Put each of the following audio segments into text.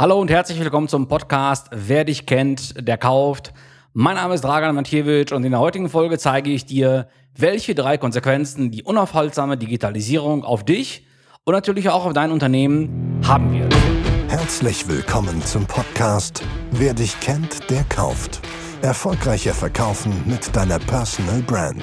Hallo und herzlich willkommen zum Podcast Wer dich kennt, der kauft. Mein Name ist Dragan Matjewitsch und in der heutigen Folge zeige ich dir, welche drei Konsequenzen die unaufhaltsame Digitalisierung auf dich und natürlich auch auf dein Unternehmen haben wird. Herzlich willkommen zum Podcast Wer dich kennt, der kauft. Erfolgreicher verkaufen mit deiner Personal Brand.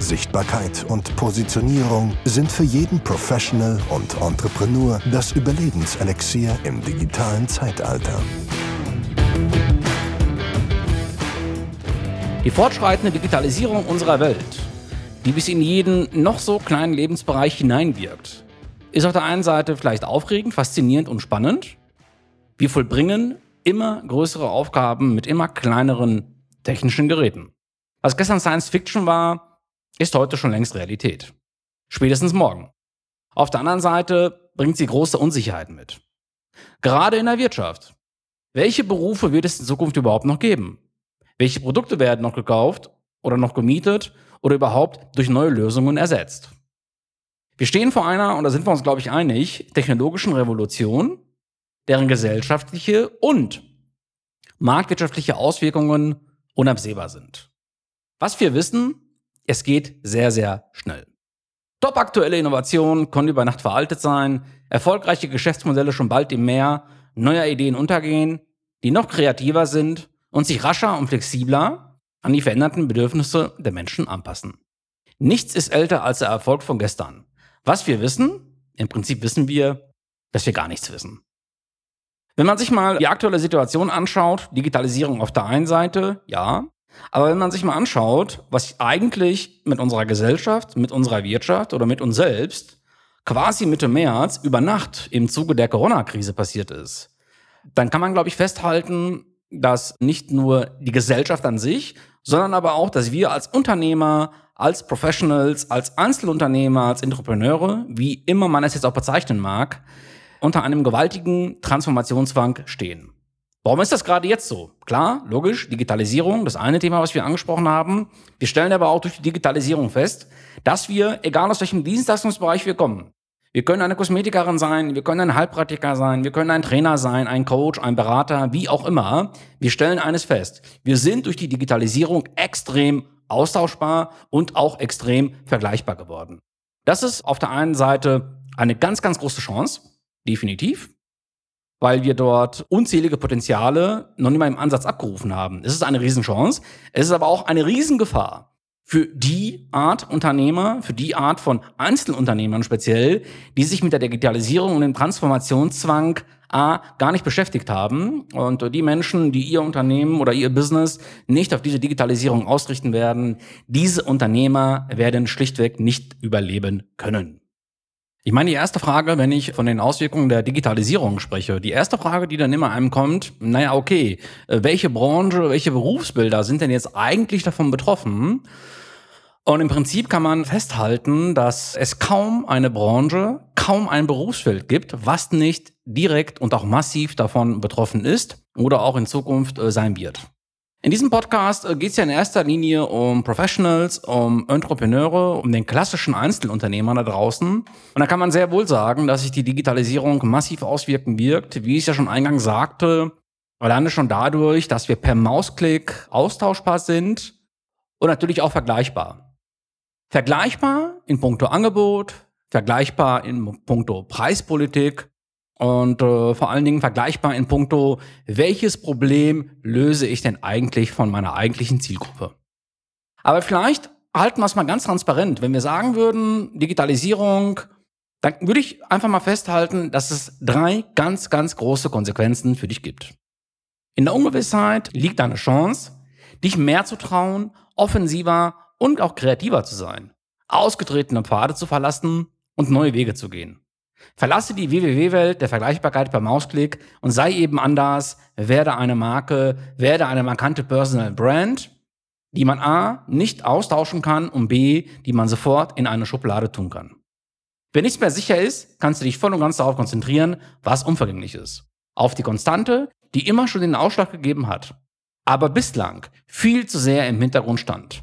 Sichtbarkeit und Positionierung sind für jeden Professional und Entrepreneur das Überlebenselixier im digitalen Zeitalter. Die fortschreitende Digitalisierung unserer Welt, die bis in jeden noch so kleinen Lebensbereich hineinwirkt, ist auf der einen Seite vielleicht aufregend, faszinierend und spannend. Wir vollbringen immer größere Aufgaben mit immer kleineren technischen Geräten. Was gestern Science Fiction war, ist heute schon längst Realität. Spätestens morgen. Auf der anderen Seite bringt sie große Unsicherheiten mit. Gerade in der Wirtschaft. Welche Berufe wird es in Zukunft überhaupt noch geben? Welche Produkte werden noch gekauft oder noch gemietet oder überhaupt durch neue Lösungen ersetzt? Wir stehen vor einer, und da sind wir uns, glaube ich, einig, technologischen Revolution, deren gesellschaftliche und marktwirtschaftliche Auswirkungen unabsehbar sind. Was wir wissen, es geht sehr, sehr schnell. Top aktuelle Innovationen können über Nacht veraltet sein, erfolgreiche Geschäftsmodelle schon bald im Meer neuer Ideen untergehen, die noch kreativer sind und sich rascher und flexibler an die veränderten Bedürfnisse der Menschen anpassen. Nichts ist älter als der Erfolg von gestern. Was wir wissen, im Prinzip wissen wir, dass wir gar nichts wissen. Wenn man sich mal die aktuelle Situation anschaut, Digitalisierung auf der einen Seite, ja, aber wenn man sich mal anschaut, was eigentlich mit unserer Gesellschaft, mit unserer Wirtschaft oder mit uns selbst quasi Mitte März über Nacht im Zuge der Corona-Krise passiert ist, dann kann man, glaube ich, festhalten, dass nicht nur die Gesellschaft an sich, sondern aber auch, dass wir als Unternehmer, als Professionals, als Einzelunternehmer, als Entrepreneure, wie immer man es jetzt auch bezeichnen mag, unter einem gewaltigen Transformationszwang stehen. Warum ist das gerade jetzt so? Klar, logisch, Digitalisierung, das eine Thema, was wir angesprochen haben. Wir stellen aber auch durch die Digitalisierung fest, dass wir, egal aus welchem Dienstleistungsbereich wir kommen, wir können eine Kosmetikerin sein, wir können ein Heilpraktiker sein, wir können ein Trainer sein, ein Coach, ein Berater, wie auch immer. Wir stellen eines fest. Wir sind durch die Digitalisierung extrem austauschbar und auch extrem vergleichbar geworden. Das ist auf der einen Seite eine ganz, ganz große Chance, definitiv weil wir dort unzählige Potenziale noch nicht mal im Ansatz abgerufen haben. Es ist eine Riesenchance. Es ist aber auch eine Riesengefahr für die Art Unternehmer, für die Art von Einzelunternehmern speziell, die sich mit der Digitalisierung und dem Transformationszwang A gar nicht beschäftigt haben und die Menschen, die ihr Unternehmen oder ihr Business nicht auf diese Digitalisierung ausrichten werden, diese Unternehmer werden schlichtweg nicht überleben können. Ich meine, die erste Frage, wenn ich von den Auswirkungen der Digitalisierung spreche, die erste Frage, die dann immer einem kommt, naja, okay, äh, welche Branche, welche Berufsbilder sind denn jetzt eigentlich davon betroffen? Und im Prinzip kann man festhalten, dass es kaum eine Branche, kaum ein Berufsfeld gibt, was nicht direkt und auch massiv davon betroffen ist oder auch in Zukunft äh, sein wird. In diesem Podcast äh, geht es ja in erster Linie um Professionals, um Entrepreneure, um den klassischen Einzelunternehmer da draußen. Und da kann man sehr wohl sagen, dass sich die Digitalisierung massiv auswirken wirkt, wie ich ja schon eingangs sagte, alleine schon dadurch, dass wir per Mausklick austauschbar sind und natürlich auch vergleichbar. Vergleichbar in puncto Angebot, vergleichbar in puncto Preispolitik und äh, vor allen Dingen vergleichbar in puncto, welches Problem löse ich denn eigentlich von meiner eigentlichen Zielgruppe. Aber vielleicht halten wir es mal ganz transparent. Wenn wir sagen würden, Digitalisierung, dann würde ich einfach mal festhalten, dass es drei ganz, ganz große Konsequenzen für dich gibt. In der Ungewissheit liegt eine Chance, dich mehr zu trauen, offensiver und auch kreativer zu sein, ausgetretene Pfade zu verlassen und neue Wege zu gehen. Verlasse die WWW-Welt der Vergleichbarkeit per Mausklick und sei eben anders, werde eine Marke, werde eine markante Personal Brand die man A nicht austauschen kann und B, die man sofort in eine Schublade tun kann. Wenn nichts mehr sicher ist, kannst du dich voll und ganz darauf konzentrieren, was unvergänglich ist. Auf die Konstante, die immer schon den Ausschlag gegeben hat, aber bislang viel zu sehr im Hintergrund stand.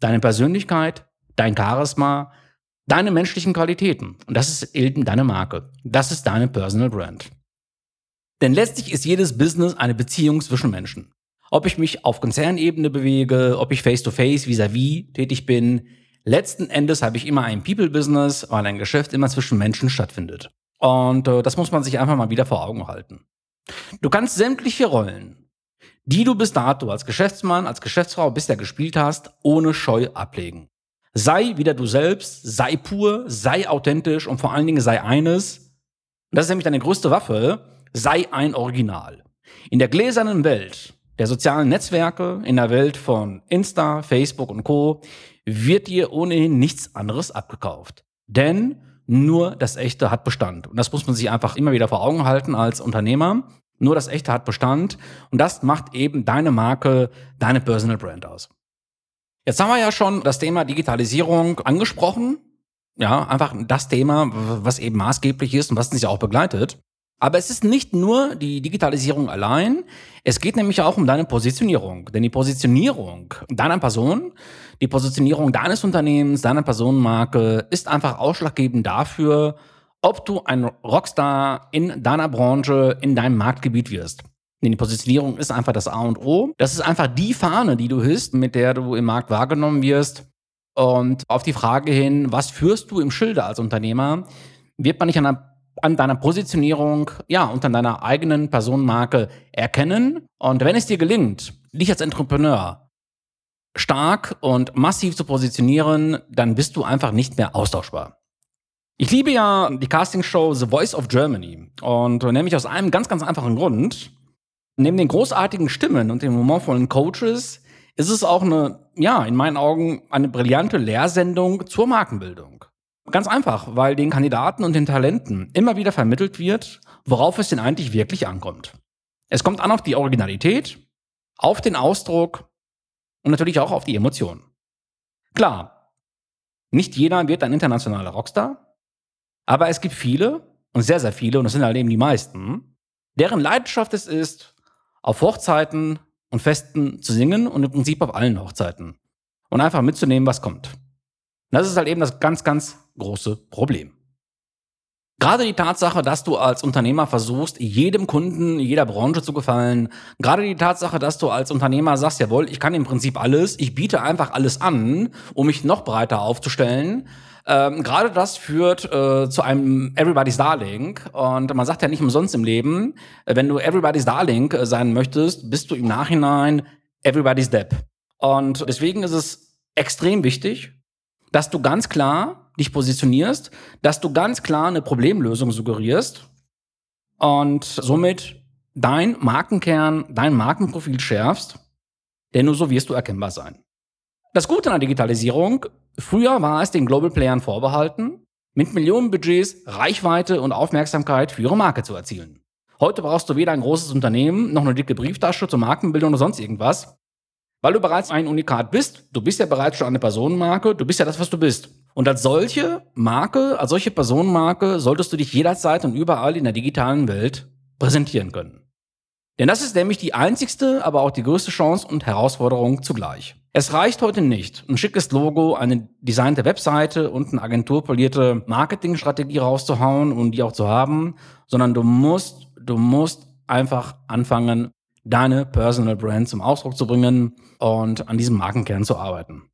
Deine Persönlichkeit, dein Charisma, deine menschlichen Qualitäten. Und das ist eben deine Marke. Das ist deine Personal Brand. Denn letztlich ist jedes Business eine Beziehung zwischen Menschen. Ob ich mich auf Konzernebene bewege, ob ich face-to-face vis-à-vis tätig bin, letzten Endes habe ich immer ein People-Business, weil ein Geschäft immer zwischen Menschen stattfindet. Und äh, das muss man sich einfach mal wieder vor Augen halten. Du kannst sämtliche Rollen, die du bis dato als Geschäftsmann, als Geschäftsfrau bisher gespielt hast, ohne Scheu ablegen. Sei wieder du selbst, sei pur, sei authentisch und vor allen Dingen sei eines, das ist nämlich deine größte Waffe, sei ein Original. In der gläsernen Welt der sozialen Netzwerke, in der Welt von Insta, Facebook und Co. wird dir ohnehin nichts anderes abgekauft. Denn nur das Echte hat Bestand. Und das muss man sich einfach immer wieder vor Augen halten als Unternehmer. Nur das Echte hat Bestand. Und das macht eben deine Marke, deine Personal Brand aus. Jetzt haben wir ja schon das Thema Digitalisierung angesprochen. Ja, einfach das Thema, was eben maßgeblich ist und was uns ja auch begleitet. Aber es ist nicht nur die Digitalisierung allein, es geht nämlich auch um deine Positionierung. Denn die Positionierung deiner Person, die Positionierung deines Unternehmens, deiner Personenmarke ist einfach ausschlaggebend dafür, ob du ein Rockstar in deiner Branche, in deinem Marktgebiet wirst. Denn die Positionierung ist einfach das A und O. Das ist einfach die Fahne, die du hisst, mit der du im Markt wahrgenommen wirst. Und auf die Frage hin, was führst du im Schilde als Unternehmer, wird man nicht an an deiner Positionierung, ja, und an deiner eigenen Personenmarke erkennen. Und wenn es dir gelingt, dich als Entrepreneur stark und massiv zu positionieren, dann bist du einfach nicht mehr austauschbar. Ich liebe ja die Castingshow The Voice of Germany und nämlich aus einem ganz, ganz einfachen Grund. Neben den großartigen Stimmen und den humorvollen Coaches ist es auch eine, ja, in meinen Augen eine brillante Lehrsendung zur Markenbildung. Ganz einfach, weil den Kandidaten und den Talenten immer wieder vermittelt wird, worauf es denn eigentlich wirklich ankommt. Es kommt an auf die Originalität, auf den Ausdruck und natürlich auch auf die Emotionen. Klar, nicht jeder wird ein internationaler Rockstar, aber es gibt viele und sehr, sehr viele, und das sind halt eben die meisten, deren Leidenschaft es ist, auf Hochzeiten und Festen zu singen und im Prinzip auf allen Hochzeiten und einfach mitzunehmen, was kommt. Und das ist halt eben das ganz, ganz große Problem. Gerade die Tatsache, dass du als Unternehmer versuchst, jedem Kunden, jeder Branche zu gefallen, gerade die Tatsache, dass du als Unternehmer sagst, jawohl, ich kann im Prinzip alles, ich biete einfach alles an, um mich noch breiter aufzustellen, ähm, gerade das führt äh, zu einem Everybody's Darling. Und man sagt ja nicht umsonst im Leben, wenn du Everybody's Darling äh, sein möchtest, bist du im Nachhinein Everybody's Depp. Und deswegen ist es extrem wichtig, dass du ganz klar dich positionierst, dass du ganz klar eine Problemlösung suggerierst und somit dein Markenkern, dein Markenprofil schärfst, denn nur so wirst du erkennbar sein. Das Gute an der Digitalisierung, früher war es den Global Playern vorbehalten, mit Millionenbudgets Reichweite und Aufmerksamkeit für ihre Marke zu erzielen. Heute brauchst du weder ein großes Unternehmen noch eine dicke Brieftasche zur Markenbildung oder sonst irgendwas weil du bereits ein Unikat bist. Du bist ja bereits schon eine Personenmarke. Du bist ja das, was du bist. Und als solche Marke, als solche Personenmarke solltest du dich jederzeit und überall in der digitalen Welt präsentieren können. Denn das ist nämlich die einzigste, aber auch die größte Chance und Herausforderung zugleich. Es reicht heute nicht, ein schickes Logo, eine designte Webseite und eine agenturpolierte Marketingstrategie rauszuhauen und die auch zu haben, sondern du musst, du musst einfach anfangen, deine Personal Brand zum Ausdruck zu bringen und an diesem Markenkern zu arbeiten.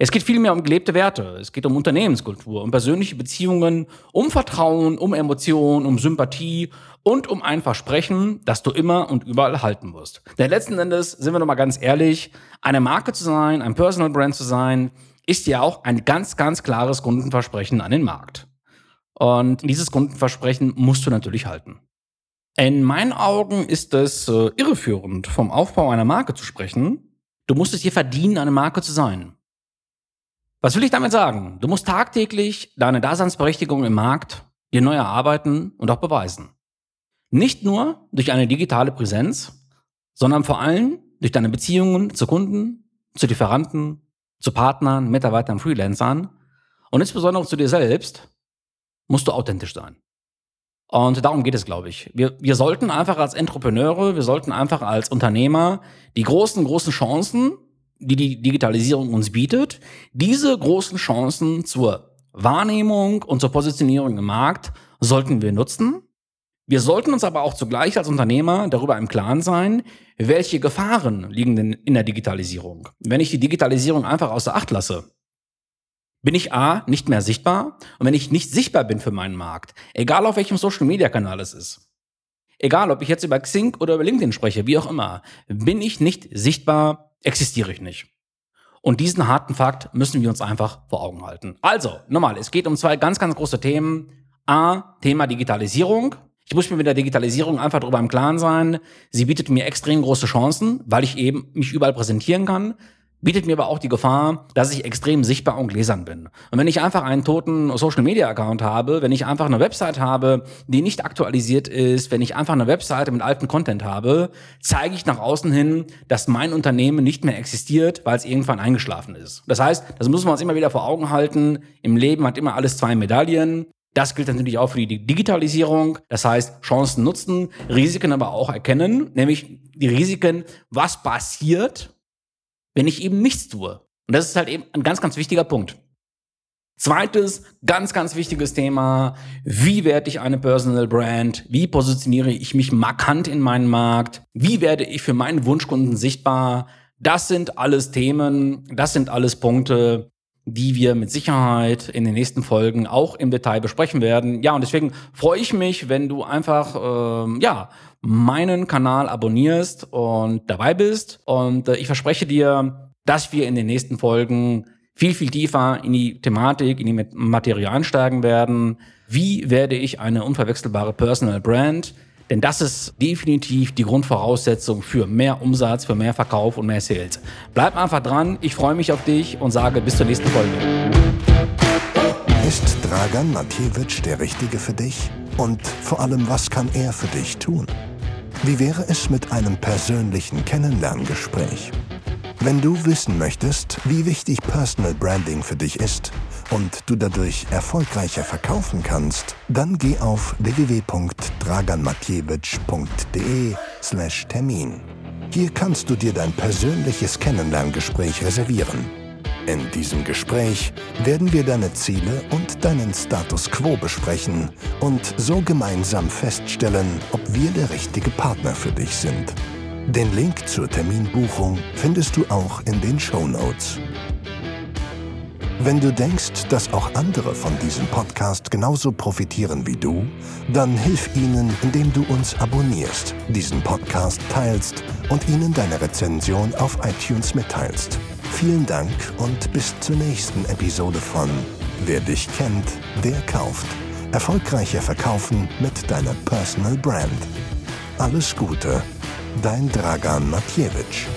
Es geht vielmehr um gelebte Werte, es geht um Unternehmenskultur, um persönliche Beziehungen, um Vertrauen, um Emotionen, um Sympathie und um ein Versprechen, das du immer und überall halten musst. Denn letzten Endes, sind wir doch mal ganz ehrlich, eine Marke zu sein, ein Personal Brand zu sein, ist ja auch ein ganz, ganz klares Kundenversprechen an den Markt. Und dieses Kundenversprechen musst du natürlich halten. In meinen Augen ist es äh, irreführend, vom Aufbau einer Marke zu sprechen. Du musst es dir verdienen, eine Marke zu sein. Was will ich damit sagen? Du musst tagtäglich deine Daseinsberechtigung im Markt dir neu erarbeiten und auch beweisen. Nicht nur durch eine digitale Präsenz, sondern vor allem durch deine Beziehungen zu Kunden, zu Lieferanten, zu Partnern, Mitarbeitern, Freelancern und insbesondere zu dir selbst musst du authentisch sein. Und darum geht es, glaube ich. Wir, wir sollten einfach als Entrepreneure, wir sollten einfach als Unternehmer die großen, großen Chancen, die die Digitalisierung uns bietet, diese großen Chancen zur Wahrnehmung und zur Positionierung im Markt sollten wir nutzen. Wir sollten uns aber auch zugleich als Unternehmer darüber im Klaren sein, welche Gefahren liegen denn in der Digitalisierung. Wenn ich die Digitalisierung einfach außer Acht lasse, bin ich A, nicht mehr sichtbar. Und wenn ich nicht sichtbar bin für meinen Markt, egal auf welchem Social-Media-Kanal es ist, egal ob ich jetzt über Xing oder über LinkedIn spreche, wie auch immer, bin ich nicht sichtbar, existiere ich nicht. Und diesen harten Fakt müssen wir uns einfach vor Augen halten. Also, nochmal, es geht um zwei ganz, ganz große Themen. A, Thema Digitalisierung. Ich muss mir mit der Digitalisierung einfach darüber im Klaren sein. Sie bietet mir extrem große Chancen, weil ich eben mich überall präsentieren kann bietet mir aber auch die Gefahr, dass ich extrem sichtbar und gläsern bin. Und wenn ich einfach einen toten Social Media Account habe, wenn ich einfach eine Website habe, die nicht aktualisiert ist, wenn ich einfach eine Website mit altem Content habe, zeige ich nach außen hin, dass mein Unternehmen nicht mehr existiert, weil es irgendwann eingeschlafen ist. Das heißt, das müssen wir uns immer wieder vor Augen halten. Im Leben hat immer alles zwei Medaillen. Das gilt natürlich auch für die Digitalisierung. Das heißt, Chancen nutzen, Risiken aber auch erkennen, nämlich die Risiken, was passiert, wenn ich eben nichts tue. Und das ist halt eben ein ganz, ganz wichtiger Punkt. Zweites, ganz, ganz wichtiges Thema. Wie werde ich eine Personal Brand? Wie positioniere ich mich markant in meinen Markt? Wie werde ich für meinen Wunschkunden sichtbar? Das sind alles Themen, das sind alles Punkte, die wir mit Sicherheit in den nächsten Folgen auch im Detail besprechen werden. Ja, und deswegen freue ich mich, wenn du einfach, ähm, ja, meinen Kanal abonnierst und dabei bist. Und äh, ich verspreche dir, dass wir in den nächsten Folgen viel, viel tiefer in die Thematik, in die Materie einsteigen werden. Wie werde ich eine unverwechselbare Personal Brand? Denn das ist definitiv die Grundvoraussetzung für mehr Umsatz, für mehr Verkauf und mehr Sales. Bleib einfach dran, ich freue mich auf dich und sage bis zur nächsten Folge. Dragan Matjewitsch der Richtige für dich? Und vor allem, was kann er für dich tun? Wie wäre es mit einem persönlichen Kennenlerngespräch? Wenn du wissen möchtest, wie wichtig Personal Branding für dich ist und du dadurch erfolgreicher verkaufen kannst, dann geh auf www.draganmatjewitsch.de/termin. Hier kannst du dir dein persönliches Kennenlerngespräch reservieren. In diesem Gespräch werden wir deine Ziele und deinen Status quo besprechen und so gemeinsam feststellen, ob wir der richtige Partner für dich sind. Den Link zur Terminbuchung findest du auch in den Show Notes. Wenn du denkst, dass auch andere von diesem Podcast genauso profitieren wie du, dann hilf ihnen, indem du uns abonnierst, diesen Podcast teilst und ihnen deine Rezension auf iTunes mitteilst. Vielen Dank und bis zur nächsten Episode von Wer dich kennt, der kauft. Erfolgreicher verkaufen mit deiner Personal Brand. Alles Gute, dein Dragan Matjewitsch.